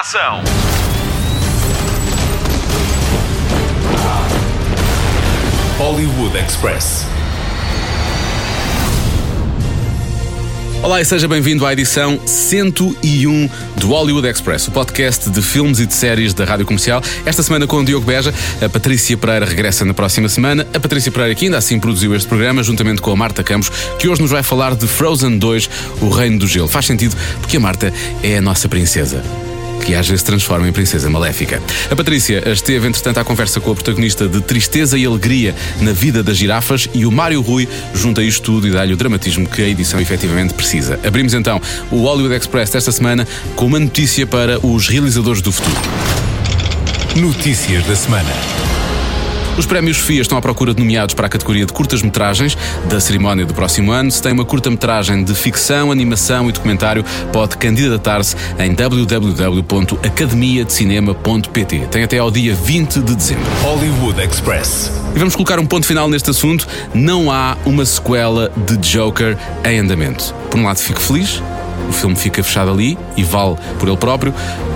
ação. Hollywood Express. Olá e seja bem-vindo à edição 101 do Hollywood Express, o podcast de filmes e de séries da Rádio Comercial. Esta semana com o Diogo Beja, a Patrícia Pereira regressa na próxima semana. A Patrícia Pereira que ainda assim produziu este programa, juntamente com a Marta Campos, que hoje nos vai falar de Frozen 2, O Reino do Gelo. Faz sentido porque a Marta é a nossa princesa que às vezes transforma em princesa maléfica. A Patrícia esteve, entretanto, à conversa com a protagonista de Tristeza e Alegria na Vida das Girafas e o Mário Rui junta isto tudo e dá-lhe o dramatismo que a edição efetivamente precisa. Abrimos então o Hollywood Express desta semana com uma notícia para os realizadores do futuro. Notícias da semana. Os prémios FIA estão à procura de nomeados para a categoria de curtas-metragens da cerimónia do próximo ano. Se tem uma curta-metragem de ficção, animação e documentário, pode candidatar-se em www.academiadecinema.pt. Tem até ao dia 20 de dezembro. Hollywood Express. E vamos colocar um ponto final neste assunto. Não há uma sequela de Joker em andamento. Por um lado, fico feliz. O filme fica fechado ali e vale por ele próprio.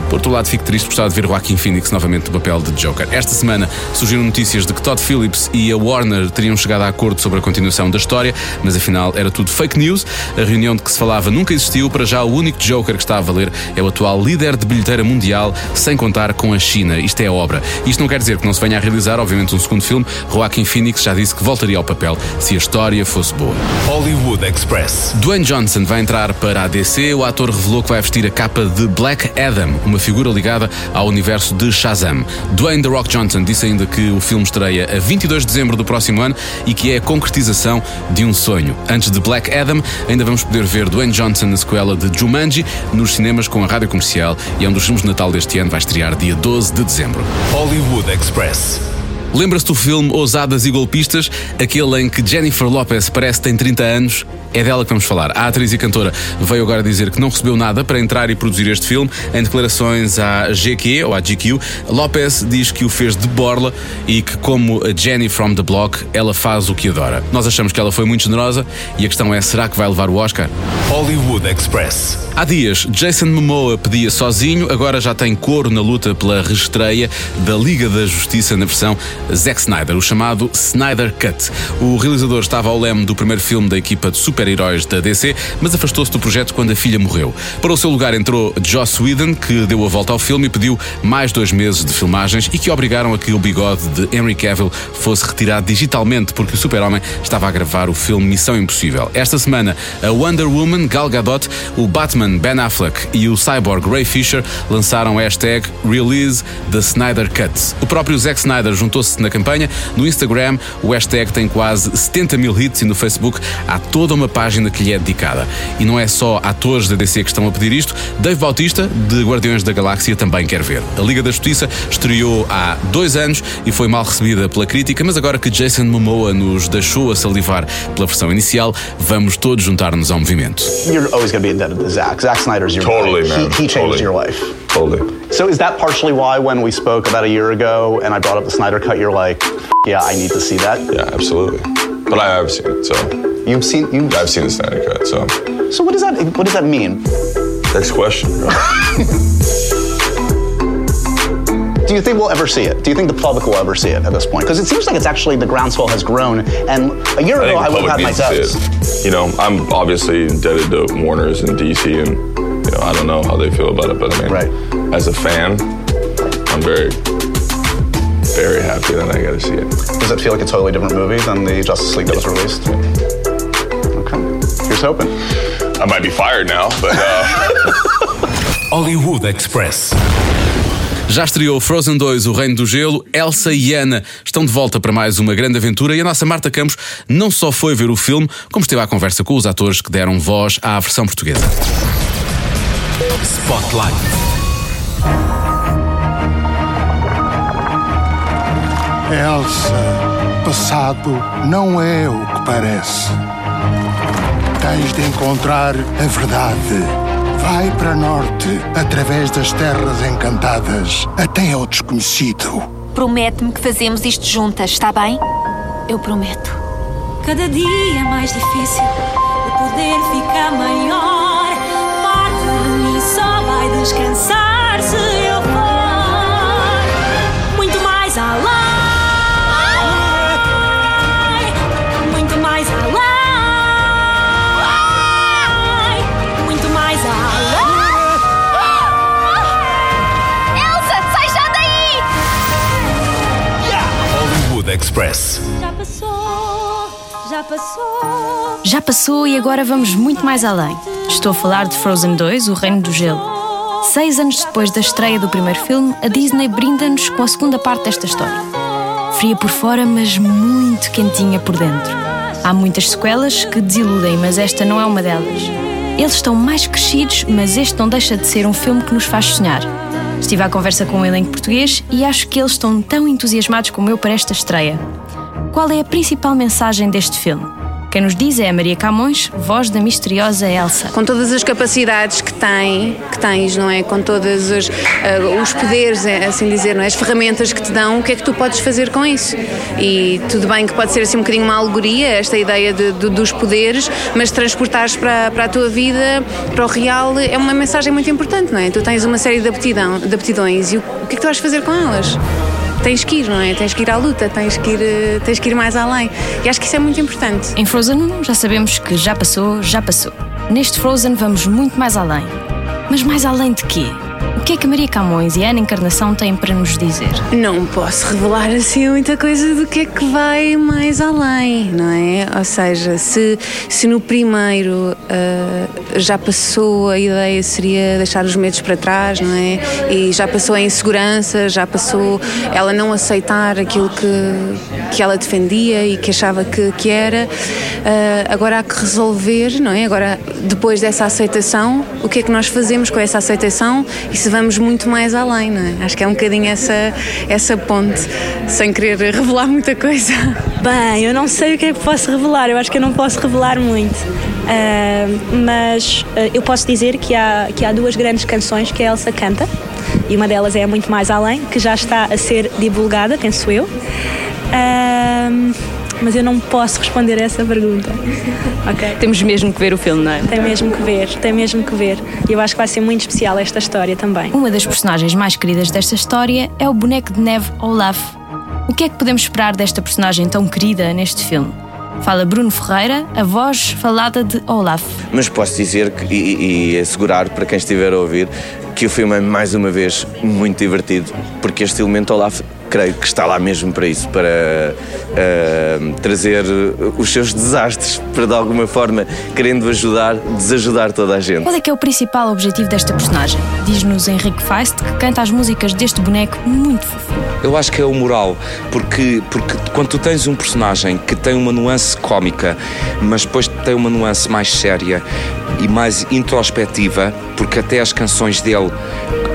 Por outro lado, fico triste por estar de ver Joaquin Phoenix novamente no papel de Joker. Esta semana surgiram notícias de que Todd Phillips e a Warner teriam chegado a acordo sobre a continuação da história, mas afinal era tudo fake news. A reunião de que se falava nunca existiu. Para já, o único Joker que está a valer é o atual líder de bilheteira mundial, sem contar com a China. Isto é obra. Isto não quer dizer que não se venha a realizar, obviamente, um segundo filme. Joaquin Phoenix já disse que voltaria ao papel se a história fosse boa. Hollywood Express. Dwayne Johnson vai entrar para a DC. O ator revelou que vai vestir a capa de Black Adam, uma figura ligada ao universo de Shazam. Dwayne The Rock Johnson disse ainda que o filme estreia a 22 de dezembro do próximo ano e que é a concretização de um sonho. Antes de Black Adam, ainda vamos poder ver Dwayne Johnson na sequela de Jumanji nos cinemas com a rádio comercial e é um dos filmes de Natal deste ano, vai estrear dia 12 de dezembro. Hollywood Express. Lembra-se do filme Ousadas e Golpistas, aquele em que Jennifer Lopez parece que tem 30 anos? É dela que vamos falar. A atriz e cantora veio agora dizer que não recebeu nada para entrar e produzir este filme. Em declarações à GQ ou à GQ, Lopez diz que o fez de borla e que, como a Jenny from the Block, ela faz o que adora. Nós achamos que ela foi muito generosa e a questão é: será que vai levar o Oscar? Hollywood Express. Há dias, Jason Momoa pedia sozinho, agora já tem coro na luta pela reestreia da Liga da Justiça na versão Zack Snyder, o chamado Snyder Cut. O realizador estava ao leme do primeiro filme da equipa de super-heróis da DC, mas afastou-se do projeto quando a filha morreu. Para o seu lugar entrou Joss Whedon, que deu a volta ao filme e pediu mais dois meses de filmagens e que obrigaram a que o bigode de Henry Cavill fosse retirado digitalmente porque o super-homem estava a gravar o filme Missão Impossível. Esta semana, a Wonder Woman, Gal Gadot, o Batman Ben Affleck e o Cyborg Ray Fisher lançaram a hashtag Release the Snyder Cut. O próprio Zack Snyder juntou-se na campanha. No Instagram, o hashtag tem quase 70 mil hits e no Facebook há toda uma página que lhe é dedicada. E não é só atores da DC que estão a pedir isto. Dave Bautista, de Guardiões da Galáxia, também quer ver. A Liga da Justiça estreou há dois anos e foi mal recebida pela crítica, mas agora que Jason Momoa nos deixou a salivar pela versão inicial, vamos todos juntar-nos ao movimento. You're always going to be indebted to Zack. Zack Snyder's your Totally, guy. man. He, he changed Totally. your life. Totally. So is that partially why when we spoke about a year ago and I brought up the Snyder cut, you're like, yeah, I need to see that? Yeah, absolutely. But I have seen it, so You've seen you. I've seen the Snyder Cut. So So what does that what does that mean? next question. Do you think we'll ever see it? Do you think the public will ever see it at this point? Because it seems like it's actually the groundswell has grown. And a year I ago, I would have had my doubts. You know, I'm obviously indebted to Warner's and DC, and you know, I don't know how they feel about it, but I mean, Right. as a fan, I'm very, very happy that I got to see it. Does it feel like a totally different movie than the Justice League that was released? Hoping. I might be fired now, but uh, Hollywood Express. Já estreou Frozen 2, O Reino do Gelo. Elsa e Anna estão de volta para mais uma grande aventura e a nossa Marta Campos não só foi ver o filme, como esteve à conversa com os atores que deram voz à versão portuguesa. Spotlight. Elsa, passado não é o que parece. Tens de encontrar a verdade. Vai para norte, através das terras encantadas, até ao desconhecido. Promete-me que fazemos isto juntas, está bem? Eu prometo. Cada dia é mais difícil, o poder fica maior. Parte de mim só vai vai descansar se eu Express. Já passou, já passou. Já passou e agora vamos muito mais além. Estou a falar de Frozen 2, O Reino do Gelo. Seis anos depois da estreia do primeiro filme, a Disney brinda-nos com a segunda parte desta história. Fria por fora, mas muito quentinha por dentro. Há muitas sequelas que desiludem, mas esta não é uma delas. Eles estão mais crescidos, mas este não deixa de ser um filme que nos faz sonhar. Estive à conversa com o elenco português e acho que eles estão tão entusiasmados como eu para esta estreia. Qual é a principal mensagem deste filme? Quem nos diz é a Maria Camões, voz da misteriosa Elsa. com todas as capacidades que tem, que tens, não é? Com todos os, ah, os poderes, é, assim dizer, não é? As ferramentas que te dão, o que é que tu podes fazer com isso? E tudo bem que pode ser assim um bocadinho uma alegoria, esta ideia de- de- dos poderes, mas transportares para, para a tua vida, para o real, é uma mensagem muito importante, não é? Tu tens uma série de, aptidão, de aptidões e o, o que é que tu vais fazer com elas? Tens que ir, não é? Tens que ir à luta, tens que ir, eh, tens que ir mais além. E acho que isso é muito importante. Em Frozen 1 já sabemos que já passou, já passou. Neste Frozen vamos muito mais além. Mas mais além de quê? Que é que Maria Camões e Ana Encarnação têm para nos dizer? Não posso revelar assim muita coisa do que é que vai mais além, não é? Ou seja, se, se no primeiro ah, já passou a ideia seria deixar os medos para trás, não é? E já passou a insegurança, já passou ela não aceitar aquilo que, que ela defendia e que achava que, que era, ah, agora há que resolver, não é? Agora, depois dessa aceitação, o que é que nós fazemos com essa aceitação e se vamos muito mais além, não é? Acho que é um bocadinho essa, essa ponte, sem querer revelar muita coisa. Bem, eu não sei o que é que posso revelar, eu acho que eu não posso revelar muito. Ah, mas ah, eu posso dizer que há, que há duas grandes canções que a Elsa canta, e uma delas é Muito Mais Além, que já está a ser divulgada, penso eu. Ah, mas eu não posso responder a essa pergunta. Ok? Temos mesmo que ver o filme, não é? Tem mesmo que ver, tem mesmo que ver. E eu acho que vai ser muito especial esta história também. Uma das personagens mais queridas desta história é o boneco de neve Olaf. O que é que podemos esperar desta personagem tão querida neste filme? Fala Bruno Ferreira, a voz falada de Olaf. Mas posso dizer que, e, e assegurar para quem estiver a ouvir que o filme é mais uma vez muito divertido, porque este elemento Olaf creio que está lá mesmo para isso, para eh, trazer os seus desastres, para de alguma forma, querendo ajudar, desajudar toda a gente. Qual é que é o principal objetivo desta personagem? Diz-nos Henrique Feist, que canta as músicas deste boneco muito fofinho. Eu acho que é o moral, porque, porque quando tu tens um personagem que tem uma nuance cómica, mas depois tem uma nuance mais séria e mais introspectiva, porque até as canções dele,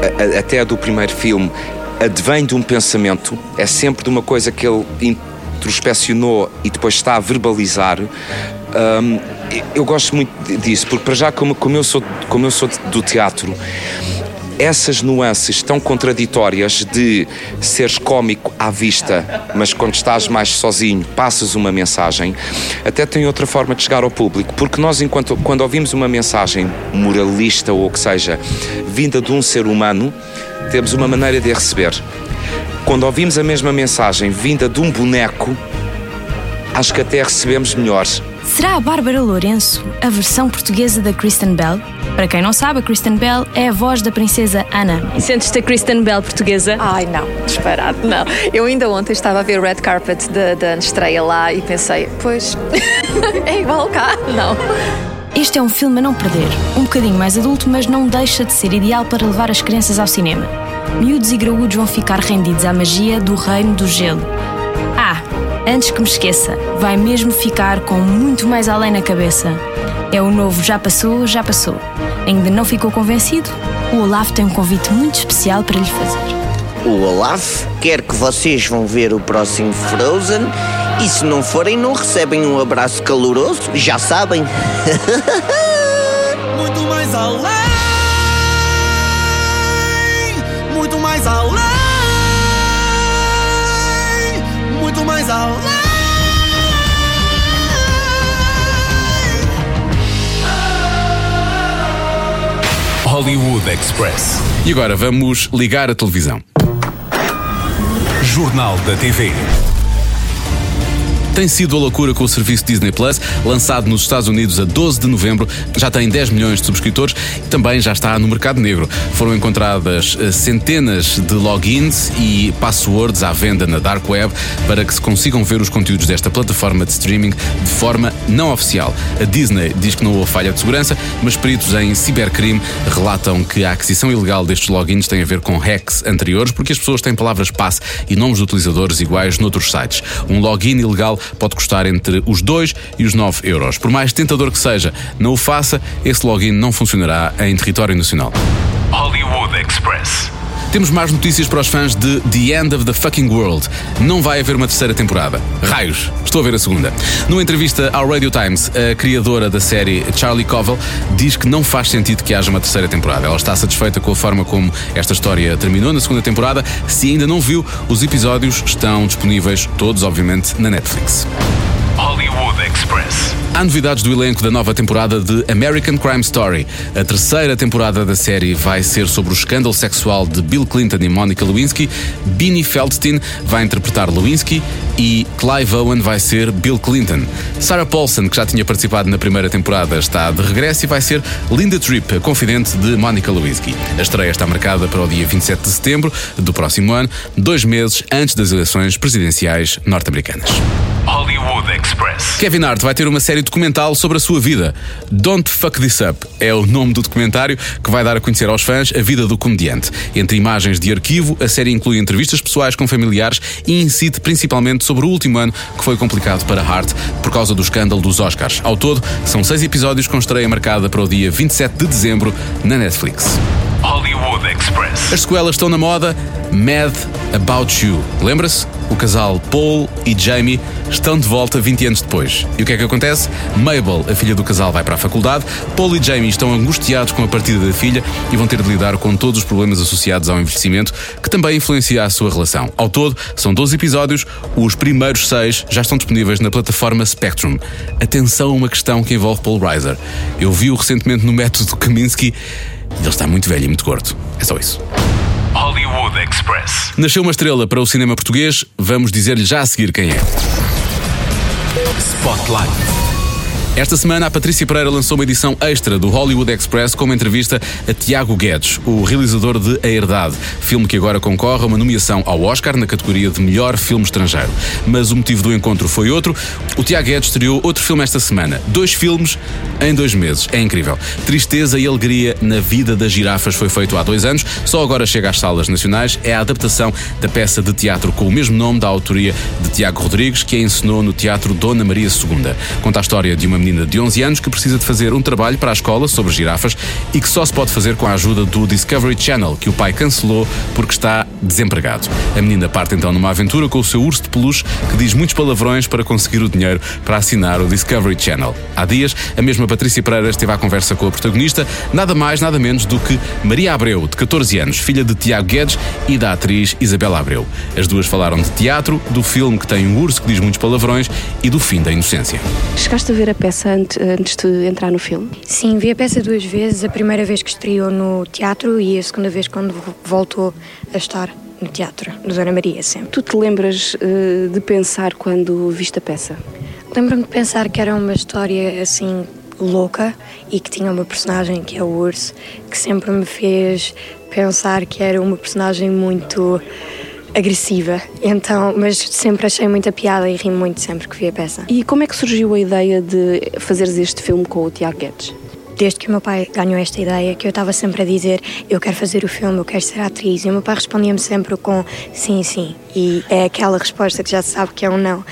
a- a- até a do primeiro filme, advém de um pensamento, é sempre de uma coisa que ele introspeccionou e depois está a verbalizar. Hum, eu gosto muito disso, porque para já, como, como eu sou, como eu sou do teatro, essas nuances tão contraditórias de seres cómico à vista, mas quando estás mais sozinho passas uma mensagem, até tem outra forma de chegar ao público, porque nós enquanto quando ouvimos uma mensagem moralista ou o que seja, vinda de um ser humano, temos uma maneira de a receber. Quando ouvimos a mesma mensagem vinda de um boneco, acho que até a recebemos melhor. Será a Bárbara Lourenço a versão portuguesa da Kristen Bell? Para quem não sabe, a Kristen Bell é a voz da princesa Ana. E sentes-te a Kristen Bell portuguesa? Ai, não, disparado, não. Eu ainda ontem estava a ver o red carpet da, da estreia lá e pensei, pois, é igual cá, não. Este é um filme a não perder. Um bocadinho mais adulto, mas não deixa de ser ideal para levar as crianças ao cinema. Miúdos e graúdos vão ficar rendidos à magia do reino do gelo. Ah, antes que me esqueça, vai mesmo ficar com muito mais além na cabeça. É o novo Já Passou, Já Passou. Ainda não ficou convencido? O Olaf tem um convite muito especial para lhe fazer. O Olaf quer que vocês vão ver o próximo Frozen e se não forem não recebem um abraço caloroso, já sabem. Muito mais além, muito mais além, muito mais além. Hollywood Express. E agora vamos ligar a televisão. Jornal da TV. Tem sido a loucura com o serviço Disney Plus, lançado nos Estados Unidos a 12 de novembro, já tem 10 milhões de subscritores e também já está no mercado negro. Foram encontradas eh, centenas de logins e passwords à venda na Dark Web para que se consigam ver os conteúdos desta plataforma de streaming de forma não oficial. A Disney diz que não houve falha de segurança, mas peritos em cibercrime relatam que a aquisição ilegal destes logins tem a ver com hacks anteriores, porque as pessoas têm palavras passe e nomes de utilizadores iguais noutros sites. Um login ilegal pode custar entre os 2 e os 9 euros. Por mais tentador que seja, não o faça, esse login não funcionará em território nacional. Hollywood Express. Temos mais notícias para os fãs de The End of the Fucking World. Não vai haver uma terceira temporada. Raios, estou a ver a segunda. Numa entrevista ao Radio Times, a criadora da série, Charlie Covell, diz que não faz sentido que haja uma terceira temporada. Ela está satisfeita com a forma como esta história terminou na segunda temporada. Se ainda não viu, os episódios estão disponíveis, todos, obviamente, na Netflix. Hollywood Express. Há novidades do elenco da nova temporada de American Crime Story. A terceira temporada da série vai ser sobre o escândalo sexual de Bill Clinton e Monica Lewinsky. Beanie Feldstein vai interpretar Lewinsky e Clive Owen vai ser Bill Clinton. Sarah Paulson, que já tinha participado na primeira temporada, está de regresso e vai ser Linda Tripp, a confidente de Monica Lewinsky. A estreia está marcada para o dia 27 de setembro do próximo ano, dois meses antes das eleições presidenciais norte-americanas. Hollywood Express. Kevin Hart vai ter uma série documental sobre a sua vida. Don't Fuck This Up é o nome do documentário que vai dar a conhecer aos fãs a vida do comediante. Entre imagens de arquivo, a série inclui entrevistas pessoais com familiares e incide principalmente sobre o último ano que foi complicado para Hart por causa do escândalo dos Oscars. Ao todo, são seis episódios com estreia marcada para o dia 27 de dezembro na Netflix. Hollywood Express. As sequelas estão na moda. Mad About You. Lembra-se? O casal Paul e Jamie estão de volta 20 anos depois. E o que é que acontece? Mabel, a filha do casal, vai para a faculdade. Paul e Jamie estão angustiados com a partida da filha e vão ter de lidar com todos os problemas associados ao envelhecimento, que também influencia a sua relação. Ao todo, são 12 episódios. Os primeiros seis já estão disponíveis na plataforma Spectrum. Atenção a uma questão que envolve Paul Reiser. Eu vi-o recentemente no método Kaminsky e ele está muito velho e muito gordo. É só isso. Hollywood Express. Nasceu uma estrela para o cinema português, vamos dizer-lhe já a seguir quem é. Spotlight. Esta semana, a Patrícia Pereira lançou uma edição extra do Hollywood Express com uma entrevista a Tiago Guedes, o realizador de A Herdade, filme que agora concorre a uma nomeação ao Oscar na categoria de melhor filme estrangeiro. Mas o motivo do encontro foi outro. O Tiago Guedes estreou outro filme esta semana. Dois filmes em dois meses. É incrível. Tristeza e Alegria na Vida das Girafas foi feito há dois anos, só agora chega às salas nacionais. É a adaptação da peça de teatro com o mesmo nome da autoria de Tiago Rodrigues, que a encenou no Teatro Dona Maria II. Conta a história de uma menina de 11 anos que precisa de fazer um trabalho para a escola sobre girafas e que só se pode fazer com a ajuda do Discovery Channel, que o pai cancelou porque está desempregado. A menina parte então numa aventura com o seu urso de peluche que diz muitos palavrões para conseguir o dinheiro para assinar o Discovery Channel. Há dias, a mesma Patrícia Pereira esteve à conversa com a protagonista, nada mais, nada menos do que Maria Abreu, de 14 anos, filha de Tiago Guedes e da atriz Isabela Abreu. As duas falaram de teatro, do filme que tem um urso que diz muitos palavrões e do fim da inocência. Chegaste a ver a peça antes, antes de entrar no filme? Sim, vi a peça duas vezes. A primeira vez que estreou no teatro e a segunda vez quando voltou a estar no teatro, no Dona Maria, sempre. Tu te lembras uh, de pensar quando viste a peça? Lembro-me de pensar que era uma história assim louca e que tinha uma personagem que é o urso, que sempre me fez pensar que era uma personagem muito agressiva. Então, mas sempre achei muita piada e ri muito sempre que vi a peça. E como é que surgiu a ideia de fazeres este filme com o Tiago Guedes? Desde que o meu pai ganhou esta ideia, que eu estava sempre a dizer eu quero fazer o filme, eu quero ser atriz, e o meu pai respondia-me sempre com sim, sim. E é aquela resposta que já se sabe que é um não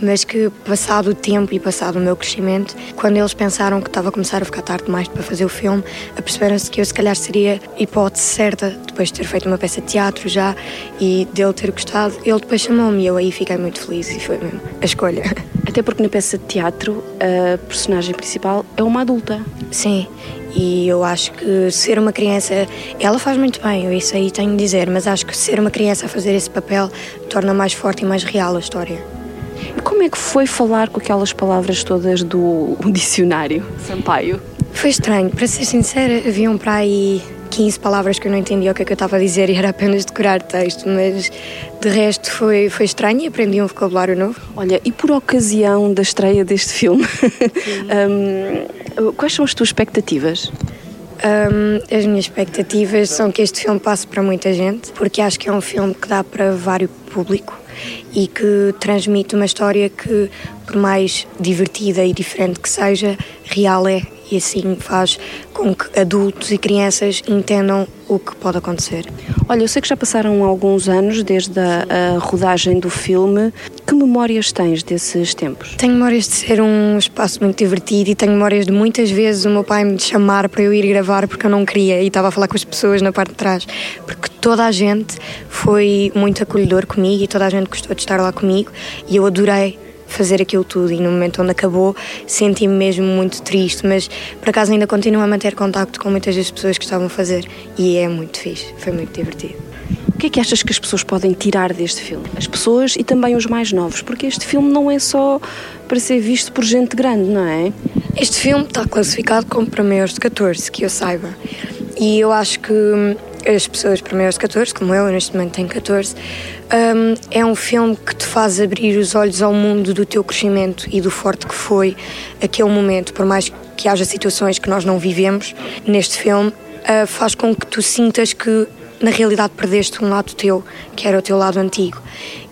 mas que passado o tempo e passado o meu crescimento, quando eles pensaram que estava a começar a ficar tarde demais para fazer o filme, aperceberam-se que eu se calhar seria a hipótese certa, depois de ter feito uma peça de teatro já e dele ter gostado, ele depois chamou-me e eu aí fiquei muito feliz e foi mesmo a escolha. Até porque na peça de teatro a personagem principal é uma adulta. Sim, e eu acho que ser uma criança, ela faz muito bem, eu isso aí tenho de dizer, mas acho que ser uma criança a fazer esse papel torna mais forte e mais real a história. E como é que foi falar com aquelas palavras todas do dicionário Sampaio? Foi estranho, para ser sincera, haviam para aí 15 palavras que eu não entendia o que é que eu estava a dizer e era apenas decorar texto, mas de resto foi, foi estranho e aprendi um vocabulário novo. Olha, e por ocasião da estreia deste filme, hum, quais são as tuas expectativas? Um, as minhas expectativas são que este filme passe para muita gente, porque acho que é um filme que dá para vários público e que transmite uma história que, por mais divertida e diferente que seja, real é e assim faz com que adultos e crianças entendam o que pode acontecer. Olha, eu sei que já passaram alguns anos desde a, a rodagem do filme. Que memórias tens desses tempos? Tenho memórias de ser um espaço muito divertido e tenho memórias de muitas vezes o meu pai me chamar para eu ir gravar porque eu não queria e estava a falar com as pessoas na parte de trás. Porque toda a gente foi muito acolhedor comigo e toda a gente gostou de estar lá comigo e eu adorei fazer aquilo tudo e no momento onde acabou senti-me mesmo muito triste, mas por acaso ainda continuo a manter contacto com muitas das pessoas que estavam a fazer e é muito fixe, foi muito divertido. Que é que achas que as pessoas podem tirar deste filme? As pessoas e também os mais novos, porque este filme não é só para ser visto por gente grande, não é? Este filme está classificado como para maiores de 14, que eu saiba. E eu acho que as pessoas para maiores de 14, como eu neste momento tenho 14, um, é um filme que te faz abrir os olhos ao mundo do teu crescimento e do forte que foi aquele momento, por mais que haja situações que nós não vivemos neste filme, uh, faz com que tu sintas que na realidade perdeste um lado teu, que era o teu lado antigo.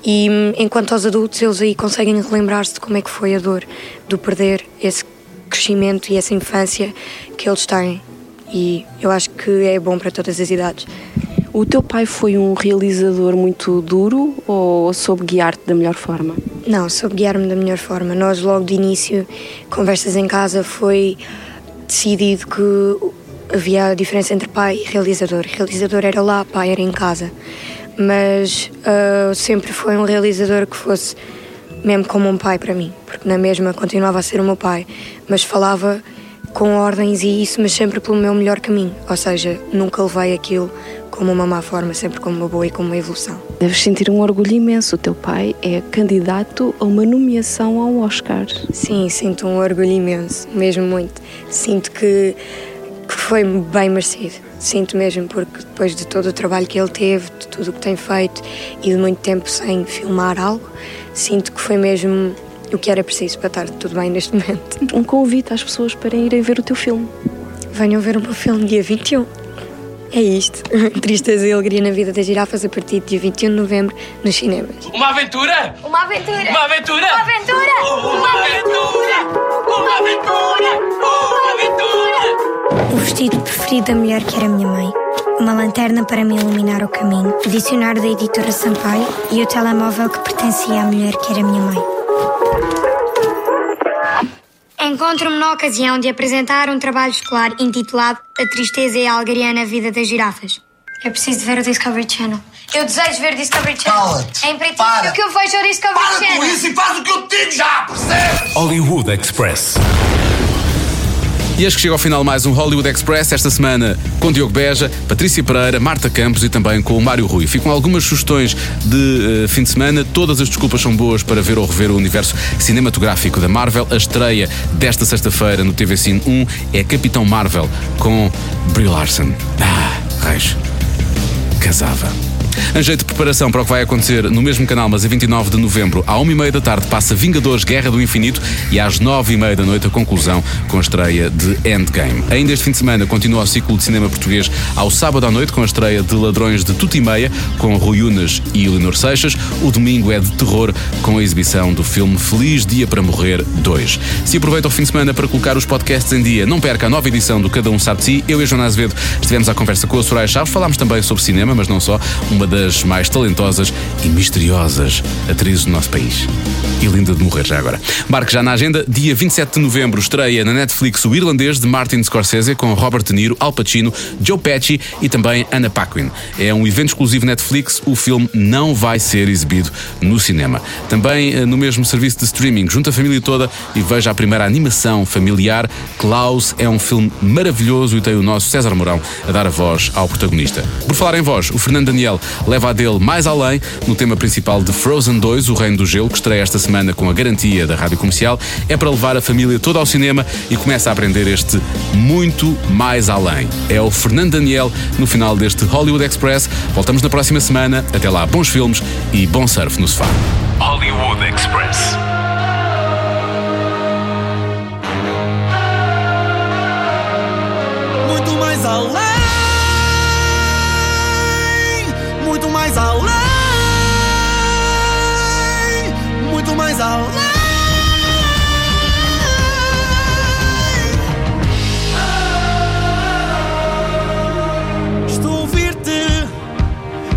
E enquanto aos adultos, eles aí conseguem relembrar-se de como é que foi a dor do perder esse crescimento e essa infância que eles têm. E eu acho que é bom para todas as idades. O teu pai foi um realizador muito duro ou soube guiar-te da melhor forma? Não, soube guiar-me da melhor forma. Nós, logo de início, conversas em casa, foi decidido que havia a diferença entre pai e realizador. Realizador era lá, pai era em casa. Mas uh, sempre foi um realizador que fosse mesmo como um pai para mim, porque na mesma continuava a ser o meu pai, mas falava com ordens e isso, mas sempre pelo meu melhor caminho. Ou seja, nunca levei aquilo como uma má forma, sempre como uma boa e como uma evolução. Deves sentir um orgulho imenso. O teu pai é candidato a uma nomeação ao Oscar. Sim, sinto um orgulho imenso, mesmo muito. Sinto que, que foi bem merecido. Sinto mesmo, porque depois de todo o trabalho que ele teve, de tudo o que tem feito e de muito tempo sem filmar algo, sinto que foi mesmo o que era preciso para estar tudo bem neste momento. Um convite às pessoas para irem ver o teu filme. Venham ver o meu filme dia 21. É isto. Tristeza e alegria na vida das girafas a partir de dia 21 de novembro nos cinemas. Uma aventura? Uma aventura! Uma aventura? Uma aventura! Uma aventura! Uma aventura! Uma aventura! O vestido preferido da mulher que era minha mãe. Uma lanterna para me iluminar o caminho. O dicionário da editora Sampaio e o telemóvel que pertencia à mulher que era minha mãe. Encontro-me na ocasião de apresentar um trabalho escolar intitulado A Tristeza e a Alegria na Vida das Girafas. Eu preciso ver o Discovery Channel. Eu desejo ver o Discovery Channel. É imperativo Para. que eu veja o Discovery Para Channel. com isso e faz o que eu te digo já, percebes? Hollywood Express. E eis que chega ao final mais um Hollywood Express, esta semana com Diogo Beja, Patrícia Pereira, Marta Campos e também com o Mário Rui. Ficam algumas sugestões de eh, fim de semana. Todas as desculpas são boas para ver ou rever o universo cinematográfico da Marvel. A estreia desta sexta-feira no TV Cine 1 é Capitão Marvel com Brie Larson. Ah, raios. Casava. Em jeito de preparação para o que vai acontecer no mesmo canal, mas a 29 de novembro, à 1h30 da tarde, passa Vingadores Guerra do Infinito e às 9h30 da noite a conclusão com a estreia de Endgame. Ainda este fim de semana continua o ciclo de cinema português ao sábado à noite com a estreia de Ladrões de Tudo e Meia com Rui Unas e Eleonor Seixas. O domingo é de terror com a exibição do filme Feliz Dia para Morrer 2. Se aproveita o fim de semana para colocar os podcasts em dia, não perca a nova edição do Cada Um Sabe Si. Eu e a Joana Azevedo estivemos à conversa com a Soraya Chaves, falámos também sobre cinema, mas não só, uma das mais talentosas e misteriosas atrizes do nosso país. E linda de morrer já agora. Marque já na agenda, dia 27 de novembro, estreia na Netflix o irlandês de Martin Scorsese com Robert De Niro, Al Pacino, Joe Pesci e também Anna Paquin. É um evento exclusivo Netflix, o filme não vai ser exibido no cinema. Também eh, no mesmo serviço de streaming, junta a família toda e veja a primeira animação familiar. Klaus é um filme maravilhoso e tem o nosso César Mourão a dar a voz ao protagonista. Por falar em voz, o Fernando Daniel leva a dele mais além no tema principal de Frozen 2, O Reino do Gelo, que estreia esta semana com a garantia da Rádio Comercial. É para levar a família toda ao cinema e começa a aprender este muito mais além. É o Fernando Daniel no final deste Hollywood Express. Voltamos na próxima semana. Até lá, bons filmes e bom surf no sofá. Hollywood Express. Estou a ouvir-te,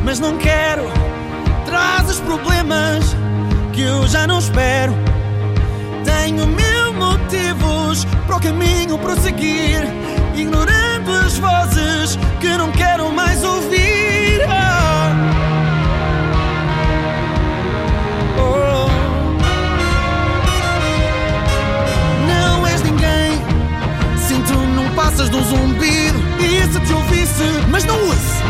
mas não quero. Traz os problemas que eu já não espero. Tenho mil motivos para o caminho prosseguir, ignorando as vozes que não quero mais ouvir. Passas um zumbido. E se te ouvisse, mas não ouço,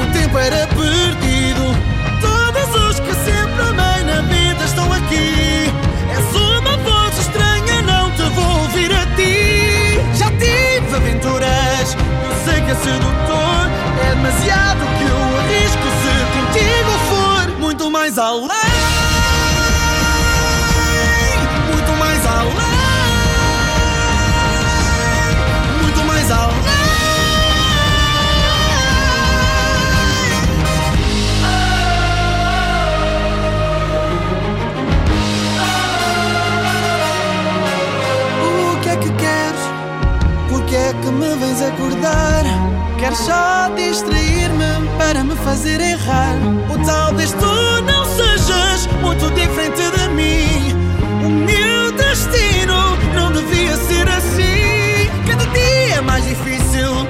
o tempo era perdido. Todos os que sempre amei na vida estão aqui. És uma voz estranha, não te vou ouvir a ti. Já tive aventuras, eu sei que é sedutor. É demasiado que eu arrisco se contigo for muito mais além. Acordar? Queres só distrair-me para me fazer errar? Ou talvez tu não sejas muito diferente de mim. O meu destino não devia ser assim. Cada dia é mais difícil,